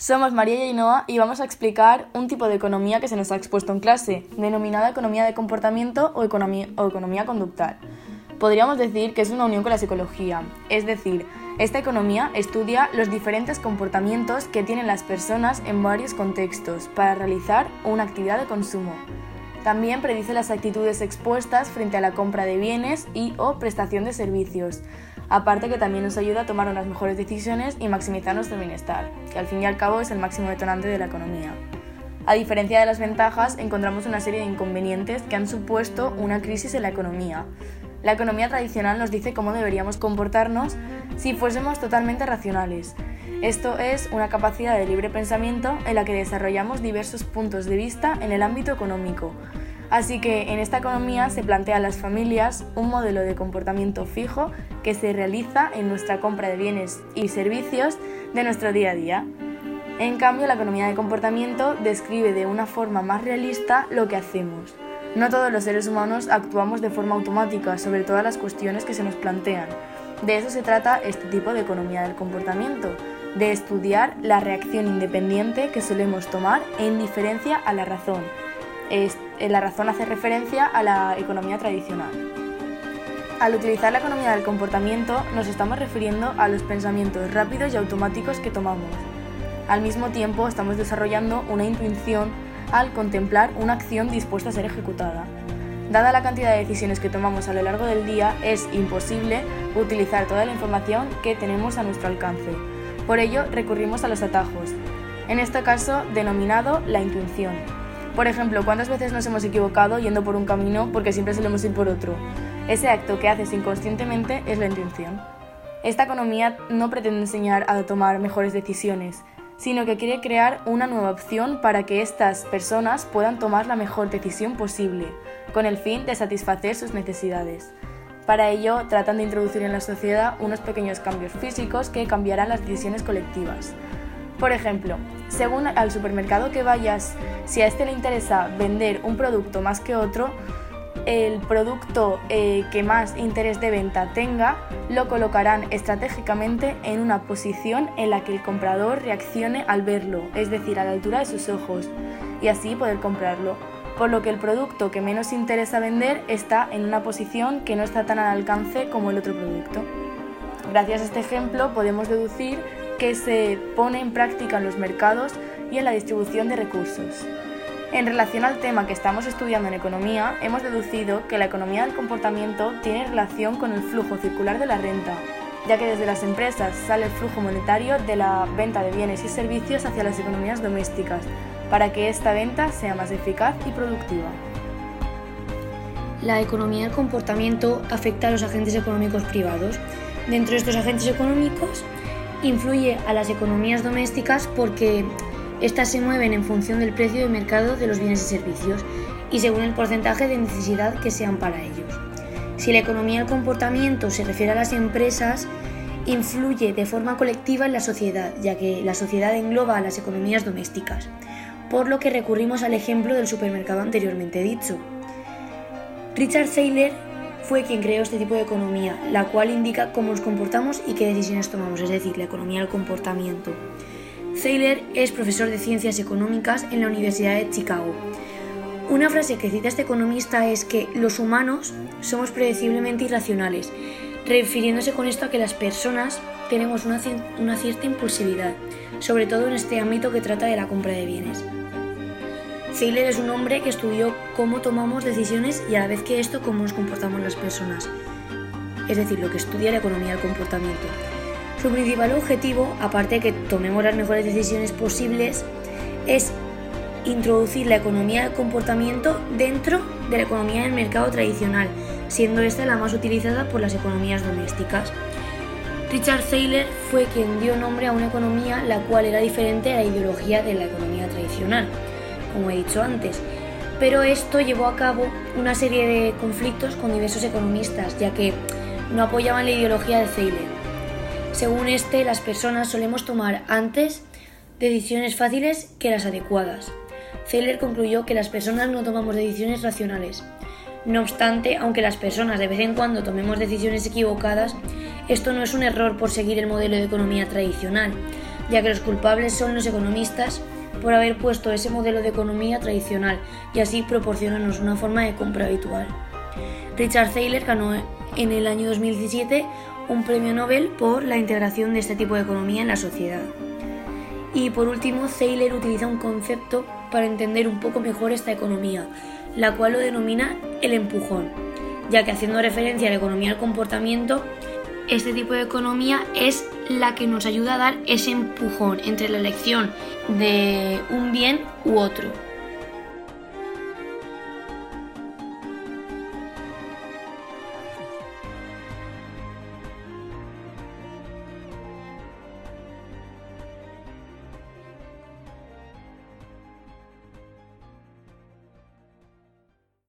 Somos María y Ainhoa y vamos a explicar un tipo de economía que se nos ha expuesto en clase, denominada economía de comportamiento o economía, o economía conductual. Podríamos decir que es una unión con la psicología, es decir, esta economía estudia los diferentes comportamientos que tienen las personas en varios contextos para realizar una actividad de consumo. También predice las actitudes expuestas frente a la compra de bienes y o prestación de servicios, aparte que también nos ayuda a tomar unas mejores decisiones y maximizar nuestro bienestar, que al fin y al cabo es el máximo detonante de la economía. A diferencia de las ventajas, encontramos una serie de inconvenientes que han supuesto una crisis en la economía. La economía tradicional nos dice cómo deberíamos comportarnos si fuésemos totalmente racionales. Esto es una capacidad de libre pensamiento en la que desarrollamos diversos puntos de vista en el ámbito económico, Así que en esta economía se plantea a las familias un modelo de comportamiento fijo que se realiza en nuestra compra de bienes y servicios de nuestro día a día. En cambio, la economía de comportamiento describe de una forma más realista lo que hacemos. No todos los seres humanos actuamos de forma automática sobre todas las cuestiones que se nos plantean. De eso se trata este tipo de economía del comportamiento, de estudiar la reacción independiente que solemos tomar en diferencia a la razón eh, la razón hace referencia a la economía tradicional. Al utilizar la economía del comportamiento nos estamos refiriendo a los pensamientos rápidos y automáticos que tomamos. Al mismo tiempo estamos desarrollando una intuición al contemplar una acción dispuesta a ser ejecutada. Dada la cantidad de decisiones que tomamos a lo largo del día, es imposible utilizar toda la información que tenemos a nuestro alcance. Por ello, recurrimos a los atajos, en este caso denominado la intuición. Por ejemplo, ¿cuántas veces nos hemos equivocado yendo por un camino porque siempre solemos ir por otro? Ese acto que haces inconscientemente es la intención. Esta economía no pretende enseñar a tomar mejores decisiones, sino que quiere crear una nueva opción para que estas personas puedan tomar la mejor decisión posible, con el fin de satisfacer sus necesidades. Para ello, tratan de introducir en la sociedad unos pequeños cambios físicos que cambiarán las decisiones colectivas. Por ejemplo, según al supermercado que vayas, si a este le interesa vender un producto más que otro, el producto eh, que más interés de venta tenga lo colocarán estratégicamente en una posición en la que el comprador reaccione al verlo, es decir, a la altura de sus ojos, y así poder comprarlo. Por lo que el producto que menos interesa vender está en una posición que no está tan al alcance como el otro producto. Gracias a este ejemplo podemos deducir que se pone en práctica en los mercados y en la distribución de recursos. En relación al tema que estamos estudiando en economía, hemos deducido que la economía del comportamiento tiene relación con el flujo circular de la renta, ya que desde las empresas sale el flujo monetario de la venta de bienes y servicios hacia las economías domésticas, para que esta venta sea más eficaz y productiva. La economía del comportamiento afecta a los agentes económicos privados. Dentro de estos agentes económicos influye a las economías domésticas porque éstas se mueven en función del precio de mercado de los bienes y servicios y según el porcentaje de necesidad que sean para ellos. Si la economía del comportamiento se refiere a las empresas, influye de forma colectiva en la sociedad, ya que la sociedad engloba a las economías domésticas, por lo que recurrimos al ejemplo del supermercado anteriormente dicho. Richard Thaler fue quien creó este tipo de economía, la cual indica cómo nos comportamos y qué decisiones tomamos, es decir, la economía del comportamiento. Thaler es profesor de ciencias económicas en la Universidad de Chicago. Una frase que cita este economista es que los humanos somos predeciblemente irracionales, refiriéndose con esto a que las personas tenemos una, una cierta impulsividad, sobre todo en este ámbito que trata de la compra de bienes. Zeiler es un hombre que estudió cómo tomamos decisiones y a la vez que esto cómo nos comportamos las personas, es decir, lo que estudia la economía del comportamiento. Su principal objetivo, aparte de que tomemos las mejores decisiones posibles, es introducir la economía del comportamiento dentro de la economía del mercado tradicional, siendo esta la más utilizada por las economías domésticas. Richard Thaler fue quien dio nombre a una economía la cual era diferente a la ideología de la economía tradicional como he dicho antes. Pero esto llevó a cabo una serie de conflictos con diversos economistas, ya que no apoyaban la ideología de Thaler. Según este, las personas solemos tomar antes decisiones fáciles que las adecuadas. Thaler concluyó que las personas no tomamos decisiones racionales. No obstante, aunque las personas de vez en cuando tomemos decisiones equivocadas, esto no es un error por seguir el modelo de economía tradicional, ya que los culpables son los economistas por haber puesto ese modelo de economía tradicional y así proporcionarnos una forma de compra habitual. Richard Thaler ganó en el año 2017 un premio Nobel por la integración de este tipo de economía en la sociedad. Y por último, Thaler utiliza un concepto para entender un poco mejor esta economía, la cual lo denomina el empujón, ya que haciendo referencia a la economía del comportamiento, este tipo de economía es la que nos ayuda a dar ese empujón entre la elección de un bien u otro.